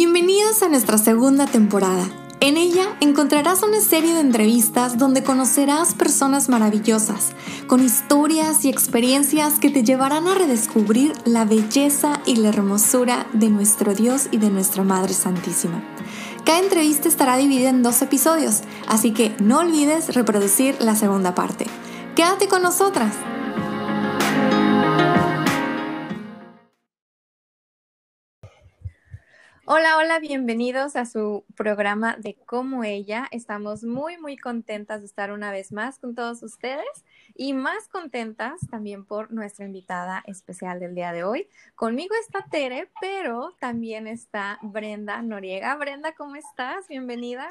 Bienvenidos a nuestra segunda temporada. En ella encontrarás una serie de entrevistas donde conocerás personas maravillosas, con historias y experiencias que te llevarán a redescubrir la belleza y la hermosura de nuestro Dios y de nuestra Madre Santísima. Cada entrevista estará dividida en dos episodios, así que no olvides reproducir la segunda parte. Quédate con nosotras. Hola, hola, bienvenidos a su programa de Como ella. Estamos muy, muy contentas de estar una vez más con todos ustedes y más contentas también por nuestra invitada especial del día de hoy. Conmigo está Tere, pero también está Brenda Noriega. Brenda, ¿cómo estás? Bienvenida.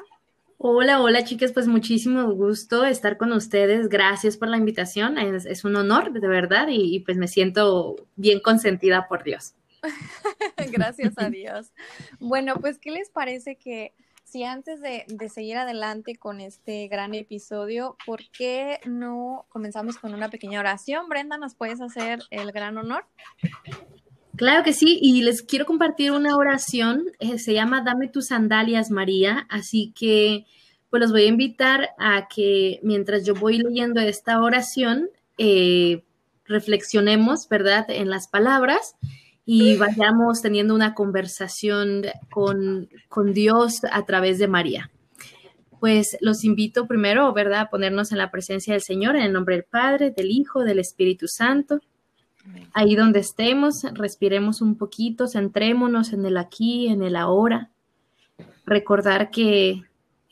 Hola, hola chicas, pues muchísimo gusto estar con ustedes. Gracias por la invitación. Es, un honor, de verdad, y pues me siento bien consentida por Dios. Gracias a Dios. Bueno, pues, ¿qué les parece que si antes de, seguir adelante con este gran episodio, ¿por qué no comenzamos con una pequeña oración? Brenda, ¿nos puedes hacer el gran honor? Claro que sí, y les quiero compartir una oración, eh, se llama Dame tus sandalias, María, así que pues los voy a invitar a que mientras yo voy leyendo esta oración, eh, reflexionemos, ¿verdad?, en las palabras y vayamos teniendo una conversación con, Dios a través de María. Pues los invito primero, ¿verdad?, a ponernos en la presencia del Señor, en el nombre del Padre, del Hijo, del Espíritu Santo. Ahí donde estemos, respiremos un poquito, centrémonos en el aquí, en el ahora. Recordar que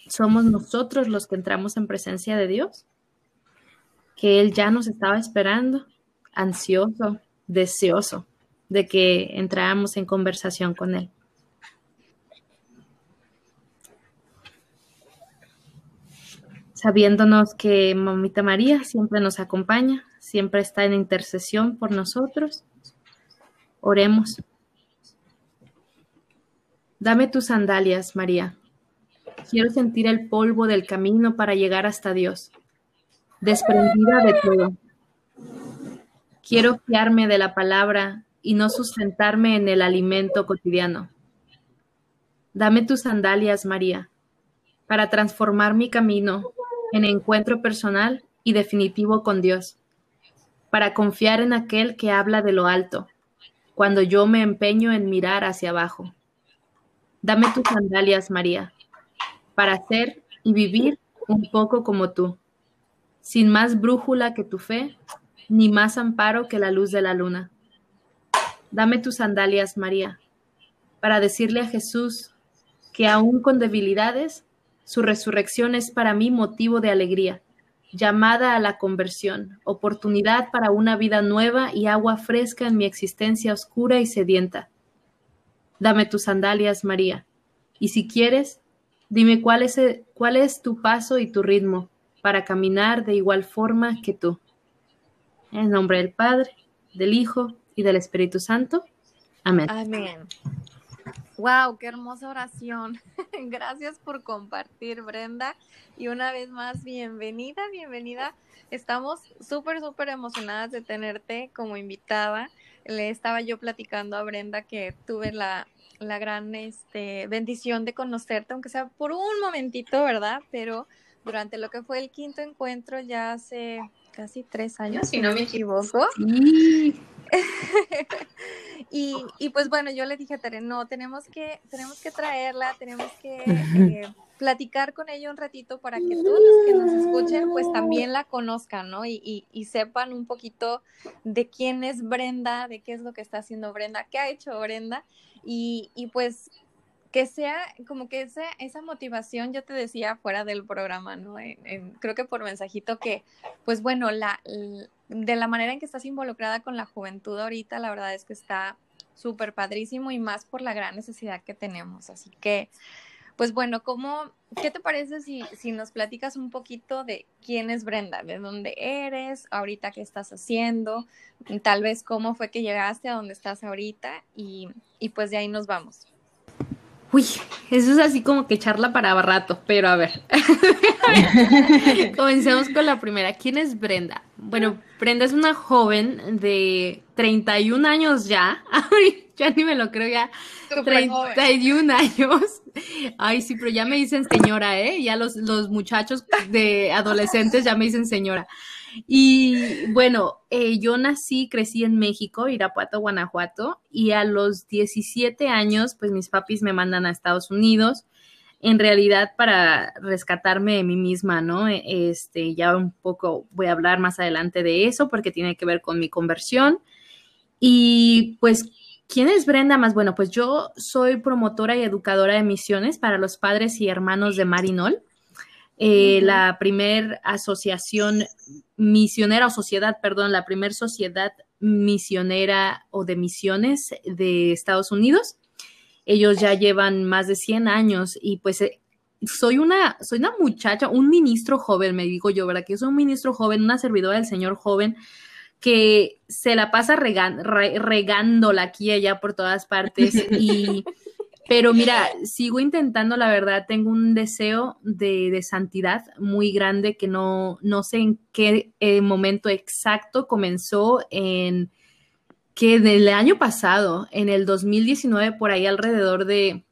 somos nosotros los que entramos en presencia de Dios, que Él ya nos estaba esperando, ansioso, deseoso de que entráramos en conversación con Él. Sabiéndonos que Mamita María siempre nos acompaña, siempre está en intercesión por nosotros, oremos. Dame tus sandalias, María. Quiero sentir el polvo del camino para llegar hasta Dios, desprendida de todo. Quiero fiarme de la palabra y no sustentarme en el alimento cotidiano. Dame tus sandalias, María, para transformar mi camino en encuentro personal y definitivo con Dios, para confiar en aquel que habla de lo alto, cuando yo me empeño en mirar hacia abajo. Dame tus sandalias, María, para ser y vivir un poco como tú, sin más brújula que tu fe, ni más amparo que la luz de la luna. Dame tus sandalias, María, para decirle a Jesús que aún con debilidades, su resurrección es para mí motivo de alegría, llamada a la conversión, oportunidad para una vida nueva y agua fresca en mi existencia oscura y sedienta. Dame tus sandalias, María, y si quieres, dime cuál es, cuál es tu paso y tu ritmo para caminar de igual forma que tú. En nombre del Padre, del Hijo y del Espíritu Santo. Amén. Amén. Wow, qué hermosa oración. Gracias por compartir, Brenda. Y una vez más, bienvenida, bienvenida. Estamos súper, súper emocionadas de tenerte como invitada. Le estaba yo platicando a Brenda que tuve la, la gran este, bendición de conocerte, aunque sea por un momentito, ¿verdad? Pero durante lo que fue el quinto encuentro ya hace casi tres años, si no me equivoco. y, pues bueno, yo le dije a Tere, no, tenemos que, tenemos que traerla, tenemos que eh, platicar con ella un ratito para que todos los que nos escuchen pues también la conozcan, ¿no? Y, y, sepan un poquito de quién es Brenda, de qué es lo que está haciendo Brenda, qué ha hecho Brenda. Y, y pues que sea como que esa, esa motivación, yo te decía fuera del programa, ¿no? creo que por mensajito que, pues bueno, la, de la manera en que estás involucrada con la juventud ahorita, la verdad es que está súper padrísimo y más por la gran necesidad que tenemos. Así que, pues bueno, ¿cómo, ¿qué te parece si, si nos platicas un poquito de quién es Brenda, de dónde eres, ahorita qué estás haciendo, tal vez cómo fue que llegaste a donde estás ahorita y, y pues de ahí nos vamos. Uy, eso es así como que charla para rato, pero a ver. Comencemos con la primera. ¿Quién es Brenda? Bueno, Brenda es una joven de 31 años ya. ya ni me lo creo, ya 31 años. Ay, sí, pero ya me dicen señora, ¿eh? Ya los, los muchachos de adolescentes ya me dicen señora. Y bueno, eh, yo nací, crecí en México, Irapuato, Guanajuato, y a los 17 años, pues mis papis me mandan a Estados Unidos, en realidad para rescatarme de mí misma, ¿no? Este, ya un poco voy a hablar más adelante de eso porque tiene que ver con mi conversión. Y pues, ¿quién es Brenda más? Bueno, pues yo soy promotora y educadora de misiones para los padres y hermanos de Marinol. Eh, la primer asociación misionera o sociedad, perdón, la primer sociedad misionera o de misiones de Estados Unidos. Ellos ya llevan más de 100 años y pues eh, soy una, soy una muchacha, un ministro joven, me digo yo, ¿verdad? Que soy un ministro joven, una servidora del Señor joven que se la pasa regándola aquí y allá por todas partes y pero mira, sigo intentando, la verdad, tengo un deseo de, santidad muy grande que no, no sé en qué eh, momento exacto comenzó en que en el año pasado, en el 2019, por ahí alrededor de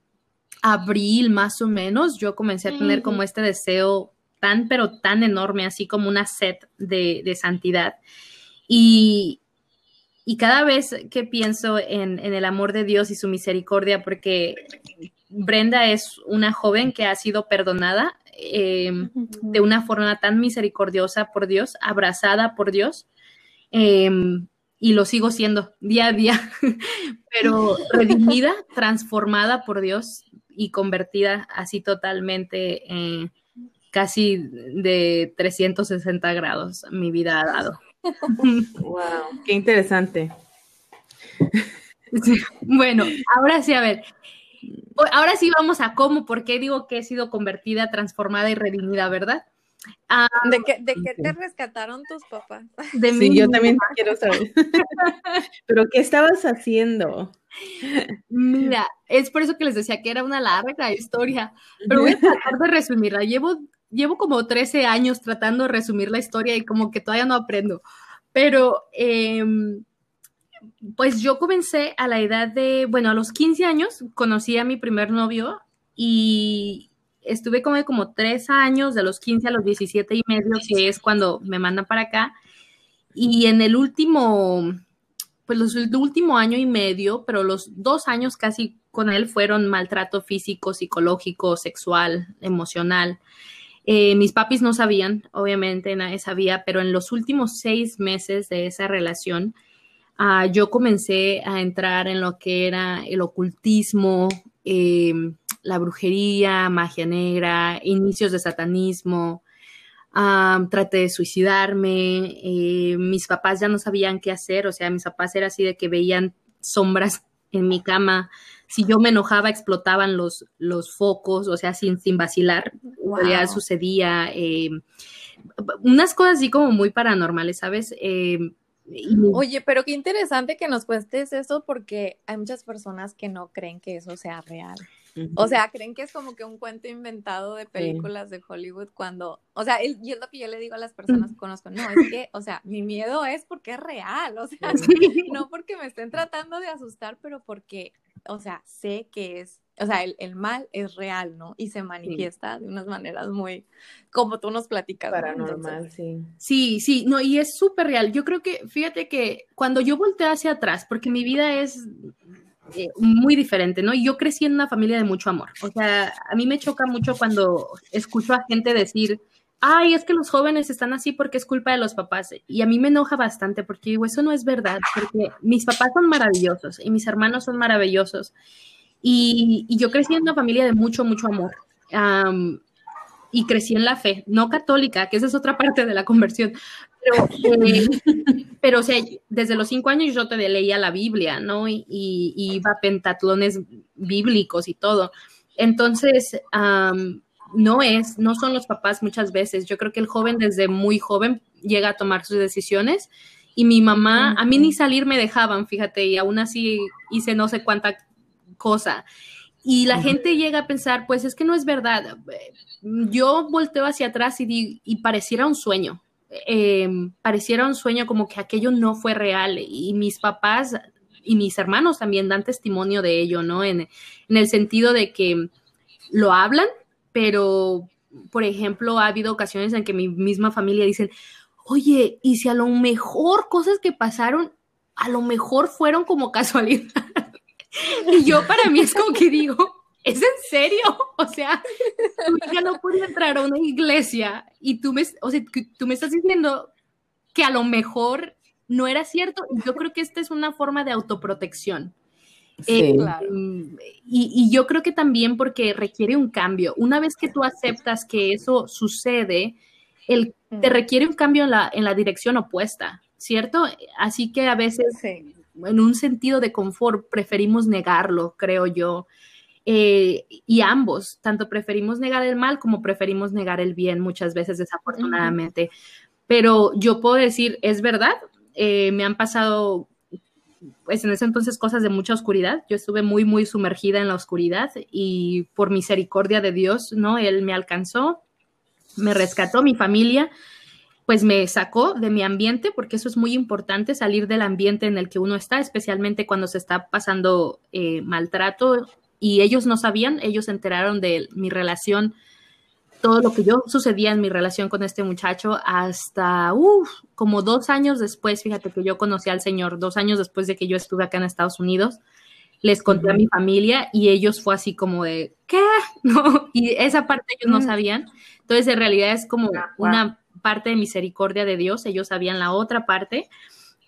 abril más o menos, yo comencé a tener como este deseo tan, pero tan enorme, así como una sed de, de santidad. Y, y cada vez que pienso en, el amor de Dios y su misericordia, porque Brenda es una joven que ha sido perdonada em, de una forma tan misericordiosa por Dios, abrazada por Dios, em, y lo sigo siendo día a día, pero redimida, transformada por Dios y convertida así totalmente, eh, casi de 360 grados, mi vida ha dado wow, qué interesante. Bueno, ahora sí, a ver. Ahora sí vamos a cómo, por qué digo que he sido convertida, transformada y redimida, ¿verdad? Ah, ¿De, qué, ¿De qué te rescataron tus papás? De sí, yo también quiero saber. Pero, ¿qué estabas haciendo? Mira, es por eso que les decía que era una larga historia, pero voy a tratar de resumirla. Llevo llevo como 13 años tratando de resumir la historia y como que todavía no aprendo. Pero, em, pues yo comencé a la edad de, bueno, a los 15 años conocí a mi primer novio y estuve como, como tres años, de los 15 a los 17 y medio, que es cuando me mandan para acá. Y en el último, pues el último año y medio, pero los dos años casi con él fueron maltrato físico, psicológico, sexual, emocional. Eh, mis papis no sabían, obviamente nadie sabía, pero en los últimos seis meses de esa relación, ah, yo comencé a entrar en lo que era el ocultismo, em, la brujería, magia negra, inicios de satanismo. Traté de suicidarme, eh, mis papás ya no sabían qué hacer, o sea, mis papás era así de que veían sombras en mi cama, si yo me enojaba explotaban los, los focos, o sea, sin, sin vacilar, ya sucedía. Eh, unas cosas así como muy paranormales, ¿sabes? Eh, Oye, pero qué interesante que nos cuentes eso porque hay muchas personas que no creen que eso sea real. O sea, creen que es como que un cuento inventado de películas de Hollywood cuando, o sea, y es lo que yo le digo a las personas que conozco, no, es que, o sea, mi miedo es porque es real, o sea, no porque me estén tratando de asustar, pero porque o sea, sé que es, o sea, el, mal es real, ¿no? Y se manifiesta de unas maneras muy, como tú nos platicas. Paranormal, sí. Sí, sí, no, y es súper real. Yo creo que, fíjate que cuando yo volteé hacia atrás, porque mi vida es eh, muy diferente, ¿no? Yo crecí en una familia de mucho amor. O sea, a mí me choca mucho cuando escucho a gente decir, ay, es que los jóvenes están así porque es culpa de los papás. Y a mí me enoja bastante porque digo, eso no es verdad, porque mis papás son maravillosos y mis hermanos son maravillosos. Y, yo crecí en una familia de mucho, mucho amor. y crecí en la fe, no católica, que esa es otra parte de la conversión. Pero, eh, pero o sea, desde los cinco años yo te leía la Biblia, ¿no? Y, iba a pentatlones bíblicos y todo. Entonces, no es, no son los papás muchas veces. Yo creo que el joven desde muy joven llega a tomar sus decisiones y mi mamá, a mí ni salir me dejaban, fíjate, y aún así hice no sé cuánta cosa. Y la gente llega a pensar, pues es que no es verdad. Yo volteo hacia atrás y, y pareciera un sueño. Em, pareciera un sueño como que aquello no fue real y mis papás y mis hermanos también dan testimonio de ello, ¿no? En, en el sentido de que lo hablan, pero, por ejemplo, ha habido ocasiones en que mi misma familia dicen, oye, y si a lo mejor cosas que pasaron, a lo mejor fueron como casualidad. y yo para mí es como que digo, ¿es en serio? O sea, tu hija no puede entrar a una iglesia y tú me, o sea, tú me estás diciendo que a lo mejor no era cierto. Yo creo que esta es una forma de autoprotección. Eh, y, yo creo que también porque requiere un cambio. Una vez que tú aceptas que eso sucede, el, te requiere un cambio en la, en la dirección opuesta, ¿cierto? Así que a veces, en un sentido de confort, preferimos negarlo, creo yo. Eh, y ambos, tanto preferimos negar el mal como preferimos negar el bien muchas veces, desafortunadamente. Pero yo puedo decir, es verdad, eh, me han pasado pues en ese entonces cosas de mucha oscuridad. Yo estuve muy, muy sumergida en la oscuridad y por misericordia de Dios, ¿no? Él me alcanzó, me rescató, mi familia, pues me sacó de mi ambiente, porque eso es muy importante, salir del ambiente en el que uno está, especialmente cuando se está pasando eh, maltrato. Y ellos no sabían, ellos se enteraron de mi relación todo lo que yo sucedía en mi relación con este muchacho hasta, como dos años después, fíjate que yo conocí al Señor, dos años después de que yo estuve acá en Estados Unidos, les conté a mi familia y ellos fue así como de, ¿qué? ¿No? Y esa parte ellos no sabían. Entonces, en realidad es como ah, una parte de misericordia de Dios, ellos sabían la otra parte.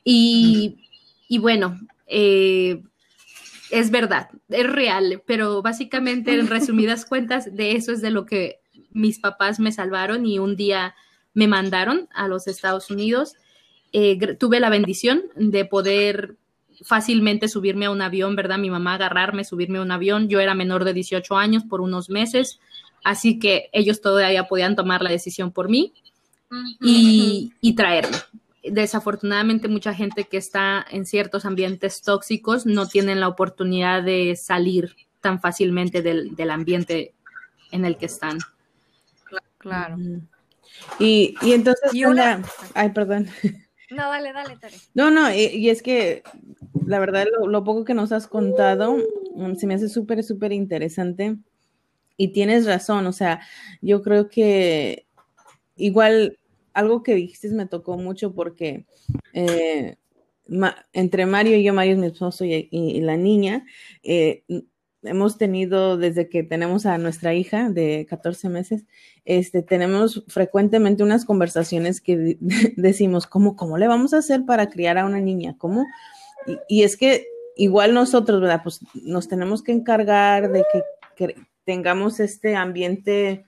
Y, y bueno, eh, es verdad, es real, pero básicamente en resumidas cuentas de eso es de lo que mis papás me salvaron y un día me mandaron a los Estados Unidos. Eh, tuve la bendición de poder fácilmente subirme a un avión, ¿verdad? Mi mamá agarrarme, subirme a un avión. Yo era menor de 18 años por unos meses, así que ellos todavía podían tomar la decisión por mí y, y traerme. Desafortunadamente, mucha gente que está en ciertos ambientes tóxicos no tienen la oportunidad de salir tan fácilmente del, del ambiente en el que están. Claro. Y, y entonces, ay, perdón. No, dale, dale, Tere. No, no, y, es que la verdad, lo, poco que nos has contado mm, se me hace súper, súper interesante. Y tienes razón, o sea, yo creo que igual algo que dijiste me tocó mucho porque eh, entre Mario y yo, Mario es mi esposo y, la niña, eh, hemos tenido desde que tenemos a nuestra hija de 14 meses, este, tenemos frecuentemente unas conversaciones que decimos, ¿cómo, ¿cómo le vamos a hacer para criar a una niña? ¿Cómo? Y, es que igual nosotros, ¿verdad? Pues nos tenemos que encargar de que, tengamos este ambiente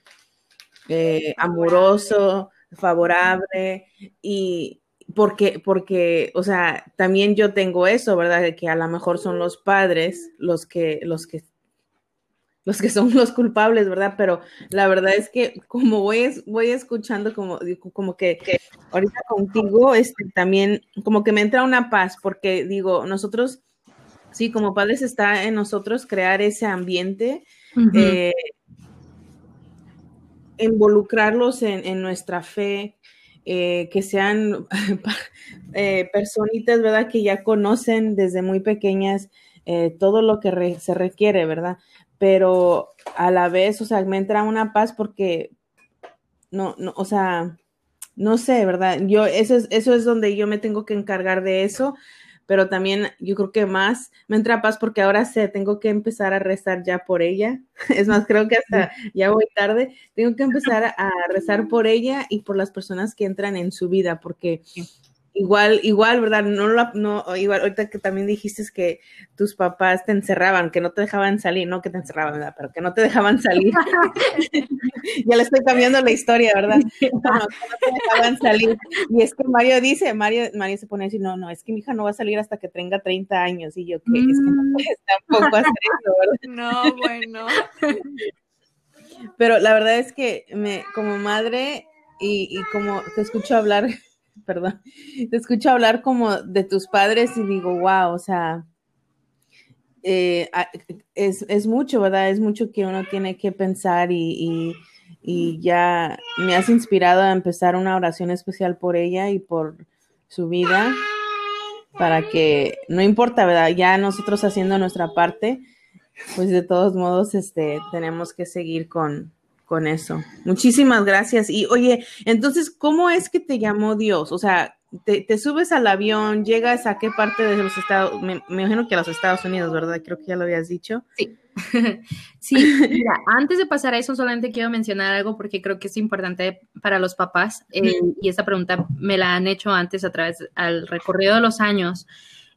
eh, amoroso, favorable y, porque, porque, o sea, también yo tengo eso, ¿verdad? De que a lo mejor son los padres los que, los que los que son los culpables, ¿verdad? Pero la verdad es que como voy, voy escuchando como, como que, ahorita contigo, este, también como que me entra una paz, porque digo, nosotros, sí, como padres está en nosotros crear ese ambiente, eh, involucrarlos en, nuestra fe, eh, que sean eh, personitas, ¿verdad? Que ya conocen desde muy pequeñas todo lo que se requiere, ¿verdad? pero a la vez, o sea, me entra una paz porque no, no, o sea, no sé, ¿verdad? Yo, eso es, eso es donde yo me tengo que encargar de eso, pero también yo creo que más me entra paz porque ahora sé, tengo que empezar a rezar ya por ella. Es más, creo que hasta ya voy tarde, tengo que empezar a rezar por ella y por las personas que entran en su vida, porque Igual, igual, ¿verdad? No, no, igual, ahorita que también dijiste que tus papás te encerraban, que no te dejaban salir, no que te encerraban, ¿verdad? Pero que no te dejaban salir. ya le estoy cambiando la historia, ¿verdad? No, que no te dejaban salir. Y es que Mario dice, Mario, Mario se pone a decir, no, no, es que mi hija no va a salir hasta que tenga 30 años. Y yo, que es que no mm. puedes tampoco hacer eso, ¿verdad? No, bueno. Pero la verdad es que me, como madre y, y como te escucho hablar perdón, te escucho hablar como de tus padres y digo, wow, o sea, eh, es, mucho, ¿verdad? Es mucho que uno tiene que pensar y, ya me has inspirado a empezar una oración especial por ella y por su vida. para que, no importa, ¿verdad? Ya nosotros haciendo nuestra parte, pues de todos modos, este, tenemos que seguir con, con eso. Muchísimas gracias. Y oye, entonces, ¿cómo es que te llamó Dios? O sea, te, subes al avión, llegas a qué parte de los Estados, me, me, imagino que a los Estados Unidos, ¿verdad? Creo que ya lo habías dicho. Sí. sí, mira, antes de pasar a eso, solamente quiero mencionar algo porque creo que es importante para los papás eh, y esta pregunta me la han hecho antes a través al recorrido de los años.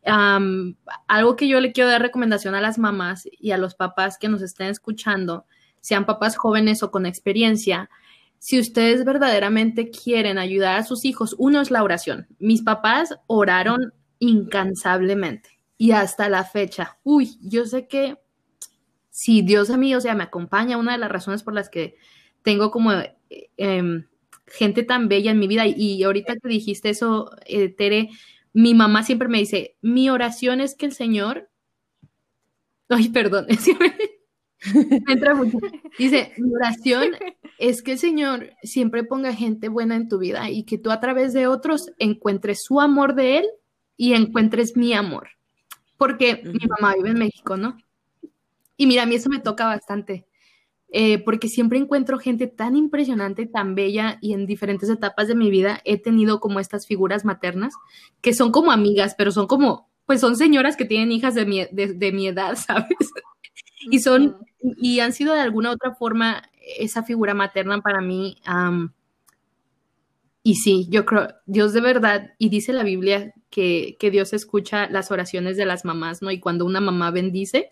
algo que yo le quiero dar recomendación a las mamás y a los papás que nos estén escuchando, sean papás jóvenes o con experiencia, si ustedes verdaderamente quieren ayudar a sus hijos, uno es la oración. Mis papás oraron incansablemente y hasta la fecha. Uy, yo sé que si Dios a mí, o sea, me acompaña, una de las razones por las que tengo como em, gente tan bella en mi vida y, ahorita que dijiste eso, eh, Tere, mi mamá siempre me dice, mi oración es que el Señor, ay, perdón, me entra mucho. Dice, mi oración es que el Señor siempre ponga gente buena en tu vida y que tú a través de otros encuentres su amor de Él y encuentres mi amor. Porque mi mamá vive en México, ¿no? Y mira, a mí eso me toca bastante, eh, porque siempre encuentro gente tan impresionante, tan bella y en diferentes etapas de mi vida he tenido como estas figuras maternas que son como amigas, pero son como, pues son señoras que tienen hijas de mi, de mi edad, ¿sabes? Y son, y han sido de alguna otra forma esa figura materna para mí. y sí, yo creo, Dios de verdad, y dice la Biblia que, que, Dios escucha las oraciones de las mamás, ¿no? Y cuando una mamá bendice,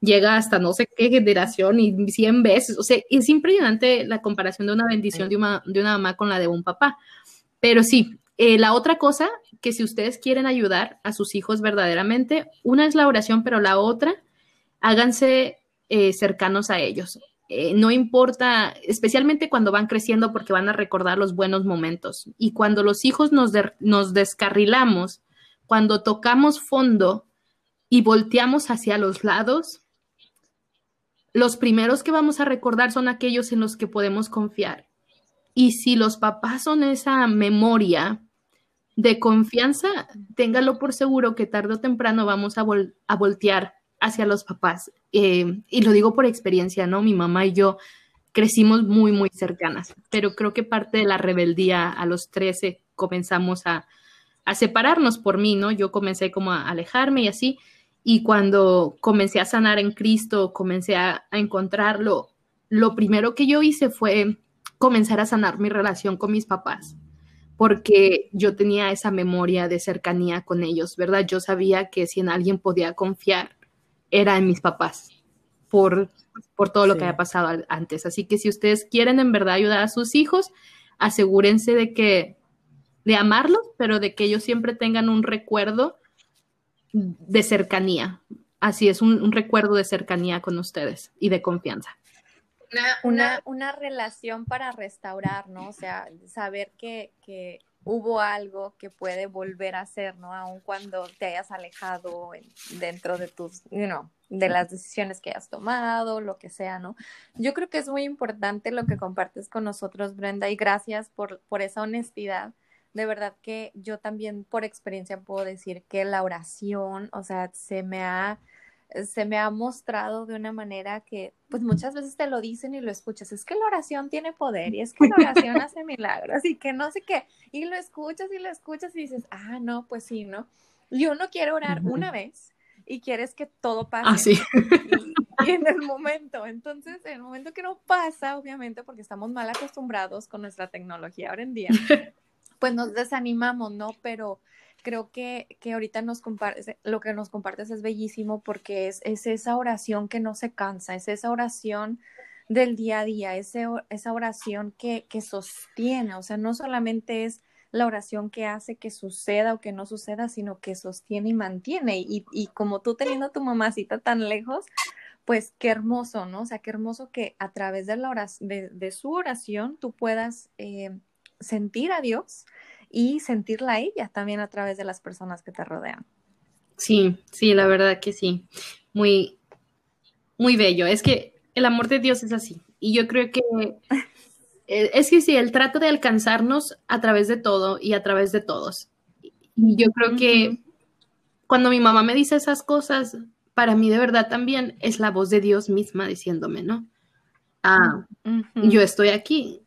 llega hasta no sé qué generación y cien veces. O sea, es impresionante la comparación de una bendición de una, de una mamá con la de un papá. Pero sí, eh, la otra cosa que si ustedes quieren ayudar a sus hijos verdaderamente, una es la oración, pero la otra háganse eh, cercanos a ellos. Eh, no importa, especialmente cuando van creciendo porque van a recordar los buenos momentos. Y cuando los hijos nos, nos descarrilamos, cuando tocamos fondo y volteamos hacia los lados, los primeros que vamos a recordar son aquellos en los que podemos confiar. Y si los papás son esa memoria de confianza, téngalo por seguro que tarde o temprano vamos a, a voltear hacia los papás. Eh, y lo digo por experiencia, ¿no? Mi mamá y yo crecimos muy, muy cercanas, pero creo que parte de la rebeldía a los 13 comenzamos a, a separarnos por mí, ¿no? Yo comencé como a alejarme y así, y cuando comencé a sanar en Cristo, comencé a, a encontrarlo, lo primero que yo hice fue comenzar a sanar mi relación con mis papás porque yo tenía esa memoria de cercanía con ellos, ¿verdad? Yo sabía que si en alguien podía confiar, era en mis papás por, por todo lo que había pasado antes. Así que si ustedes quieren en verdad ayudar a sus hijos, asegúrense de que, de amarlos, pero de que ellos siempre tengan un recuerdo de cercanía. Así es, un, recuerdo de cercanía con ustedes y de confianza. Una, una, una relación para restaurar, ¿no? O sea, saber que, que hubo algo que puede volver a ser, ¿no? Aun cuando te hayas alejado dentro de tus, you know, de las decisiones que hayas tomado, lo que sea, ¿no? Yo creo que es muy importante lo que compartes con nosotros, Brenda, y gracias por, por esa honestidad. De verdad que yo también por experiencia puedo decir que la oración, o sea, se me ha se me ha mostrado de una manera que, pues muchas veces te lo dicen y lo escuchas, es que la oración tiene poder y es que la oración hace milagros y que no sé qué, y lo escuchas y lo escuchas y dices, ah, no, pues sí, ¿no? Y uno quiere orar una vez y quieres que todo pase. Ah, sí. y, en el momento, entonces, en el momento que no pasa, obviamente, porque estamos mal acostumbrados con nuestra tecnología ahora en día, pues nos desanimamos, ¿no? Pero creo que, que ahorita nos lo que nos compartes es bellísimo porque es, es esa oración que no se cansa, es esa oración del día a día, ese, esa oración que, que sostiene, o sea, no solamente es la oración que hace que suceda o que no suceda, sino que sostiene y mantiene. Y, y como tú teniendo a tu mamacita tan lejos, pues qué hermoso, ¿no? O sea, qué hermoso que a través de, la oración, de, de su oración tú puedas eh, sentir a Dios y sentirla a ella también a través de las personas que te rodean. Sí, sí, la verdad que sí. Muy, muy bello. Es que el amor de Dios es así. Y yo creo que eh, es que sí, el trato de alcanzarnos a través de todo y a través de todos. Y yo creo que cuando mi mamá me dice esas cosas, para mí de verdad también es la voz de Dios misma diciéndome, ¿no? Ah, yo estoy aquí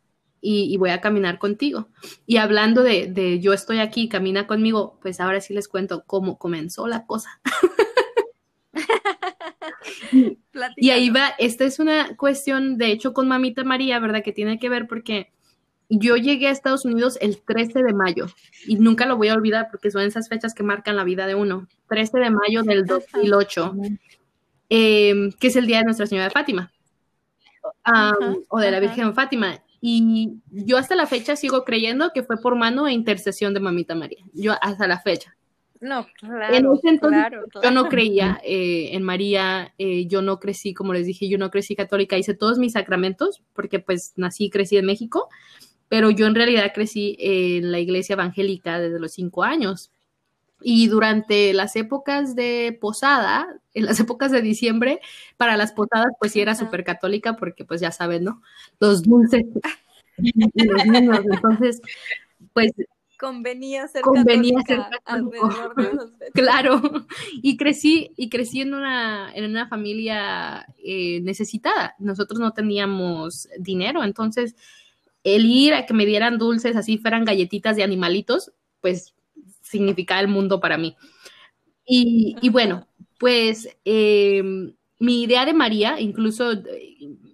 y, voy a caminar contigo. Y hablando de, de yo estoy aquí, camina conmigo, pues ahora sí les cuento cómo comenzó la cosa. y ahí va, esta es una cuestión, de hecho, con mamita María, ¿verdad? Que tiene que ver porque yo llegué a Estados Unidos el 13 de mayo y nunca lo voy a olvidar porque son esas fechas que marcan la vida de uno. 13 de mayo del 2008, em, que es el día de Nuestra Señora de Fátima o de la Virgen Fátima. Y yo hasta la fecha sigo creyendo que fue por mano e intercesión de Mamita María. Yo hasta la fecha. No, claro. yo no creía eh, en María, eh, yo no crecí, como les dije, yo no crecí católica, hice todos mis sacramentos, porque pues nací y crecí en México, pero yo en realidad crecí en la iglesia evangélica desde los cinco años. Y durante las épocas de posada, en las épocas de diciembre, para las posadas, pues sí era súper católica, porque pues ya saben, ¿no? Los dulces. Y los niños. Entonces, pues convenía ser convenía ser claro. Y crecí y crecí en una en una familia eh, necesitada. Nosotros no teníamos dinero entonces el ir a que me dieran dulces así fueran galletitas de animalitos pues significaba el mundo para mí y, bueno pues em, mi idea de María incluso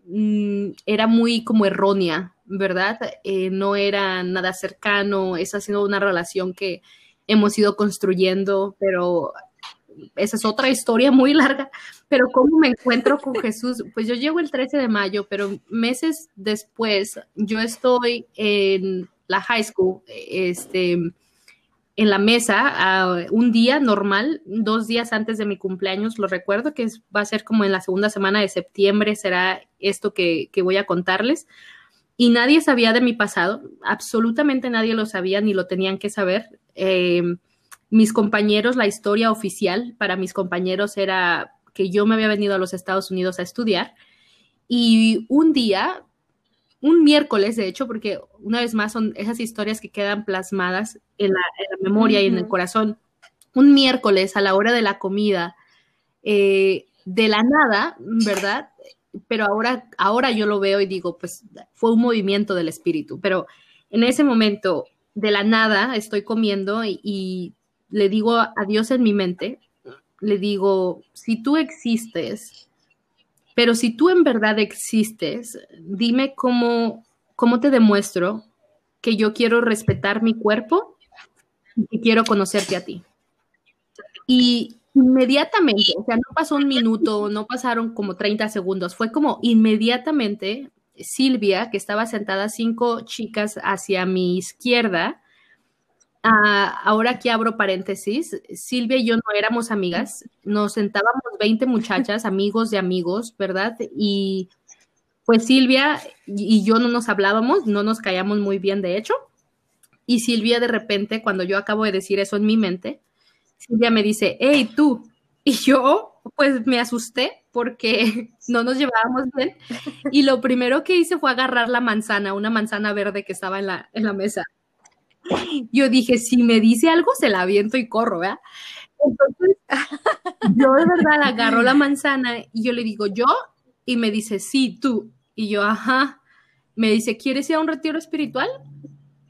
mm, era muy como errónea ¿verdad? Eh, no era nada cercano, esa ha sido una relación que hemos ido construyendo, pero esa es otra historia muy larga. Pero ¿cómo me encuentro con Jesús? Pues yo llego el 13 de mayo, pero meses después yo estoy en la high school, este, en la mesa, un día normal, dos días antes de mi cumpleaños, lo recuerdo que va a ser como en la segunda semana de septiembre, será esto que, voy a contarles y nadie sabía de mi pasado, absolutamente nadie lo sabía ni lo tenían que saber. Eh, mis compañeros, la historia oficial para mis compañeros era que yo me había venido a los Estados Unidos a estudiar y un día, un miércoles de hecho, porque una vez más son esas historias que quedan plasmadas en la, memoria y en el corazón, un miércoles a la hora de la comida, eh, de la nada, ¿verdad? pero ahora, ahora yo lo veo y digo, pues fue un movimiento del espíritu, pero en ese momento, de la nada, estoy comiendo y, le digo a Dios en mi mente, le digo, si tú existes, pero si tú en verdad existes, dime cómo, cómo te demuestro que yo quiero respetar mi cuerpo y quiero conocerte a ti. Y inmediatamente, o sea, no pasó un minuto, no pasaron como 30 segundos, fue como inmediatamente Silvia, que estaba sentada cinco chicas hacia mi izquierda, ah, ahora aquí abro paréntesis, Silvia y yo no éramos amigas, nos sentábamos 20 muchachas, amigos de amigos, ¿verdad? Y pues Silvia y yo no nos hablábamos, no nos caíamos muy bien, de hecho, y Silvia de repente, cuando yo acabo de decir eso en mi mente, Silvia me dice, hey, tú. Y yo, pues me asusté porque no nos llevábamos bien. Y lo primero que hice fue agarrar la manzana, una manzana verde que estaba en la, en la mesa. Yo dije, si me dice algo, se la aviento y corro, ¿verdad? Entonces, yo de verdad agarro la manzana y yo le digo, yo, y me dice, sí, tú. Y yo, ajá. Me dice, ¿quieres ir a un retiro espiritual?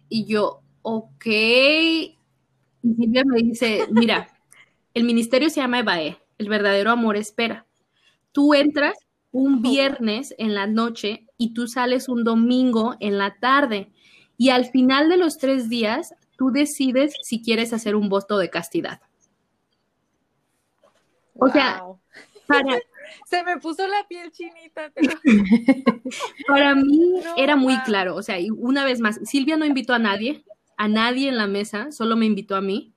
Y yo, ok. Y Silvia me dice, mira, el ministerio se llama EBAE, el verdadero amor espera. Tú entras un viernes en la noche y tú sales un domingo en la tarde. Y al final de los tres días, tú decides si quieres hacer un voto de castidad. O sea, para, se me puso la piel chinita. Para mí era muy claro, o sea, y una vez más, Silvia no invitó a nadie, a nadie en la mesa, solo me invitó a mí.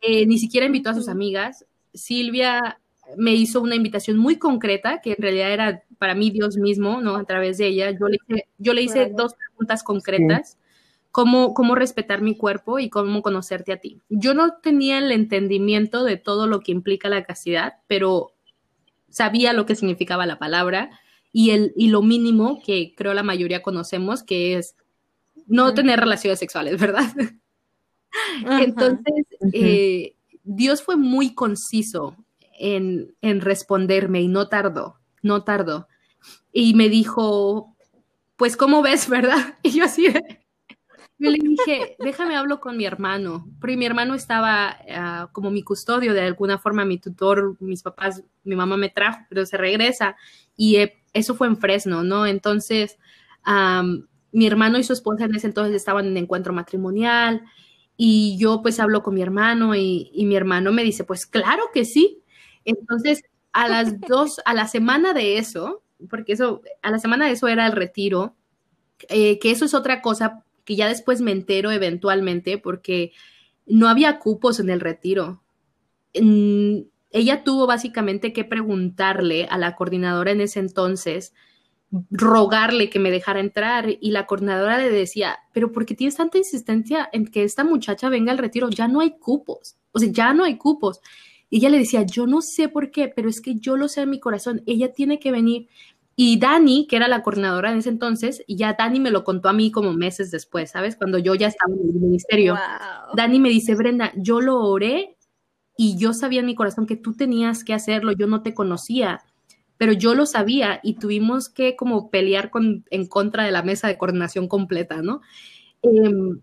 Eh, ni siquiera invitó a sus amigas. Silvia me hizo una invitación muy concreta, que en realidad era para mí Dios mismo, ¿no? A través de ella. Yo le hice, yo le hice dos preguntas concretas. Cómo, cómo respetar mi cuerpo y cómo conocerte a ti. Yo no tenía el entendimiento de todo lo que implica la castidad, pero sabía lo que significaba la palabra y, el, y lo mínimo que creo la mayoría conocemos, que es no tener relaciones sexuales, ¿verdad? Entonces, eh, Dios fue muy conciso en, en responderme y no tardó, no tardó. Y me dijo, pues, ¿cómo ves, verdad? Y yo así, yo le dije, déjame hablo con mi hermano, porque mi hermano estaba ah, como mi custodio, de alguna forma, mi tutor, mis papás, mi mamá me trajo, pero se regresa. Y eh, eso fue en Fresno, ¿no? Entonces, mi hermano y su esposa en ese entonces estaban en encuentro matrimonial y yo pues hablo con mi hermano y, mi hermano me dice, pues claro que sí. Entonces, a las dos, a la semana de eso, porque eso, a la semana de eso era el retiro, eh, que eso es otra cosa que ya después me entero eventualmente porque no había cupos en el retiro. ella tuvo básicamente que preguntarle a la coordinadora en ese entonces, rogarle que me dejara entrar y la coordinadora le decía, pero ¿por qué tienes tanta insistencia en que esta muchacha venga al retiro? Ya no hay cupos, o sea, ya no hay cupos. Y ella le decía, yo no sé por qué, pero es que yo lo sé en mi corazón, ella tiene que venir. Y Dani, que era la coordinadora en ese entonces, y ya Dani me lo contó a mí como meses después, ¿sabes? Cuando yo ya estaba en el ministerio. Dani me dice, Brenda, yo lo oré y yo sabía en mi corazón que tú tenías que hacerlo, yo no te conocía, pero yo lo sabía y tuvimos que como pelear con, en contra de la mesa de coordinación completa, ¿no? Em,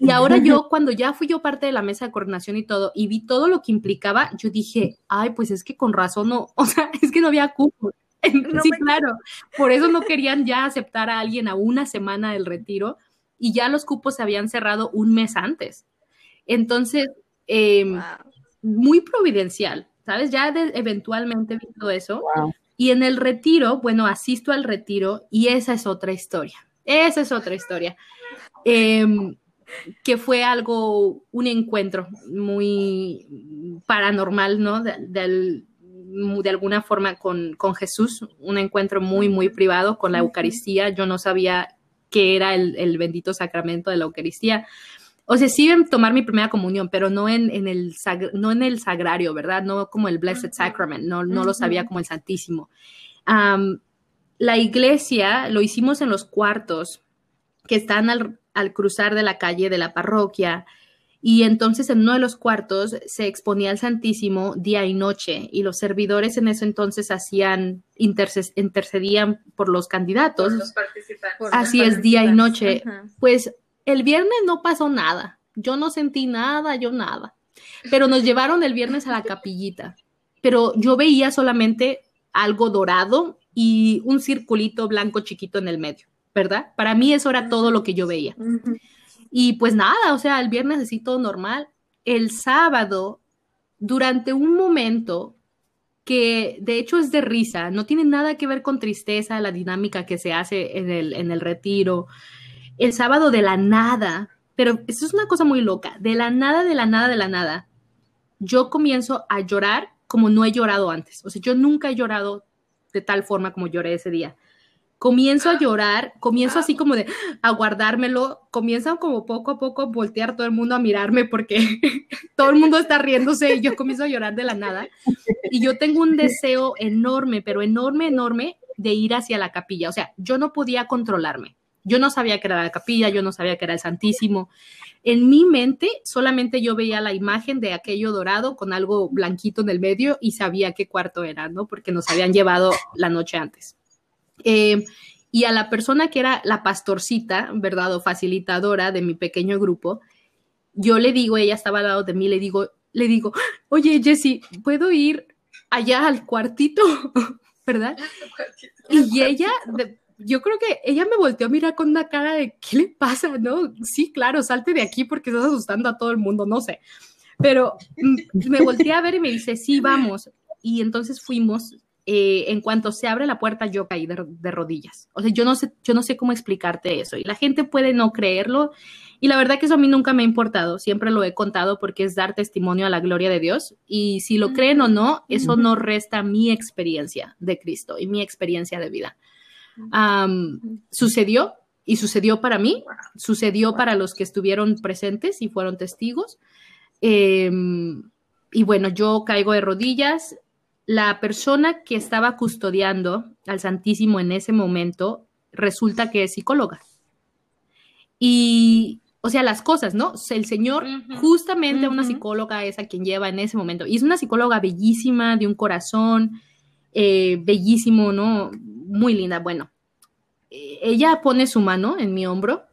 y ahora yo, cuando ya fui yo parte de la mesa de coordinación y todo, y vi todo lo que implicaba, yo dije, ay, pues es que con razón no, o sea, es que no había cupo sí, claro. Por eso no querían ya aceptar a alguien a una semana del retiro y ya los cupos se habían cerrado un mes antes. Entonces, em, muy providencial, ¿sabes? Ya eventualmente vi todo eso. Y en el retiro, bueno, asisto al retiro y esa es otra historia. Esa es otra historia. Em, que fue algo, un encuentro muy paranormal, ¿no? del de alguna forma con, Jesús, un encuentro muy, muy privado con la Eucaristía. Yo no sabía qué era el, bendito sacramento de la Eucaristía. O sea, sí en tomar mi primera comunión, pero no en, el, no en el sagrario, ¿verdad? No como el Blessed Sacrament, no, no lo sabía como el Santísimo. la iglesia lo hicimos en los cuartos que están al, al cruzar de la calle de la parroquia y entonces en uno de los cuartos se exponía al Santísimo día y noche y los servidores en ese entonces hacían, intercedían por los candidatos. Por los participantes. Así es, día y noche. Pues el viernes no pasó nada. Yo no sentí nada, yo nada. Pero nos llevaron el viernes a la capillita. Pero yo veía solamente algo dorado y un circulito blanco chiquito en el medio, ¿verdad? Para mí eso era todo lo que yo veía. Y pues nada, o sea, el viernes así todo normal. El sábado, durante un momento que de hecho es de risa, no tiene nada que ver con tristeza, la dinámica que se hace en el, en el retiro. El sábado de la nada, pero eso es una cosa muy loca, de la nada, de la nada, de la nada, yo comienzo a llorar como no he llorado antes. O sea, yo nunca he llorado de tal forma como lloré ese día comienzo a llorar, comienzo así como de a guardármelo, comienza como poco a poco a voltear todo el mundo a mirarme porque todo el mundo está riéndose y yo comienzo a llorar de la nada. Y yo tengo un deseo enorme, pero enorme, enorme de ir hacia la capilla. O sea, yo no podía controlarme. Yo no sabía que era la capilla, yo no sabía que era el Santísimo. En mi mente solamente yo veía la imagen de aquello dorado con algo blanquito en el medio y sabía qué cuarto era, ¿no? Porque nos habían llevado la noche antes. Eh, y a la persona que era la pastorcita, ¿verdad? O facilitadora de mi pequeño grupo, yo le digo, ella estaba al lado de mí, le digo, le digo, oye, Jessie, ¿puedo ir allá al cuartito? ¿Verdad? Y ella, yo creo que ella me volteó a mirar con una cara de, ¿qué le pasa? No, sí, claro, salte de aquí porque estás asustando a todo el mundo, no sé. Pero mm, me volteé a ver y me dice, sí, vamos. Y entonces fuimos eh, en cuanto se abre la puerta, yo caí de, rodillas. O sea, yo no, sé, yo no sé cómo explicarte eso. Y la gente puede no creerlo. Y la verdad que eso a mí nunca me ha importado. Siempre lo he contado porque es dar testimonio a la gloria de Dios. Y si lo creen o no, eso no resta mi experiencia de Cristo y mi experiencia de vida. sucedió y sucedió para mí, sucedió para los que estuvieron presentes y fueron testigos. Em, y bueno, yo caigo de rodillas, la persona que estaba custodiando al Santísimo en ese momento resulta que es psicóloga. Y o sea, las cosas, ¿no? El Señor, justamente una psicóloga es a quien lleva en ese momento. Y es una psicóloga bellísima, de un corazón eh, bellísimo, ¿no? Muy linda. Bueno, eh, ella pone su mano en mi hombro.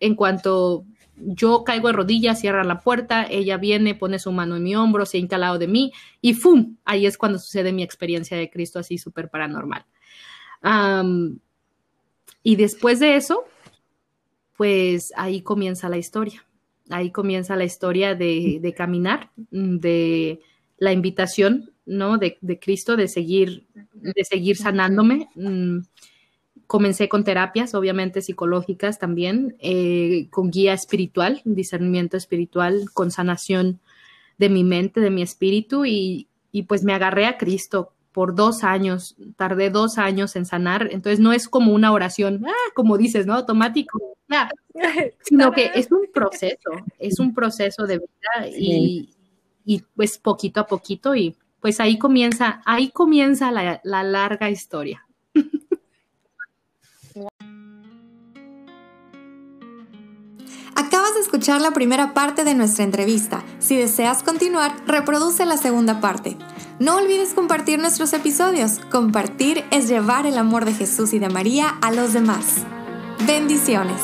En cuanto yo caigo de rodillas, cierra la puerta, ella viene, pone su mano en mi hombro, se hinca al de mí y ¡fum! Ahí es cuando sucede mi experiencia de Cristo así súper paranormal. y después de eso, pues ahí comienza la historia. Ahí comienza la historia de, caminar, de la invitación, ¿no? De, Cristo, de seguir, de seguir sanándome. Mm, comencé con terapias, obviamente psicológicas también, eh, con guía espiritual, discernimiento espiritual, con sanación de mi mente, de mi espíritu y, y pues me agarré a Cristo por dos años, tardé dos años en sanar, entonces no es como una oración, ah, como dices, ¿no? Automático, sino que es un proceso, es un proceso de vida y, pues poquito a poquito y pues ahí comienza, ahí comienza la, la larga historia. Acabas de escuchar la primera parte de nuestra entrevista. Si deseas continuar, reproduce la segunda parte. No olvides compartir nuestros episodios. Compartir es llevar el amor de Jesús y de María a los demás. Bendiciones.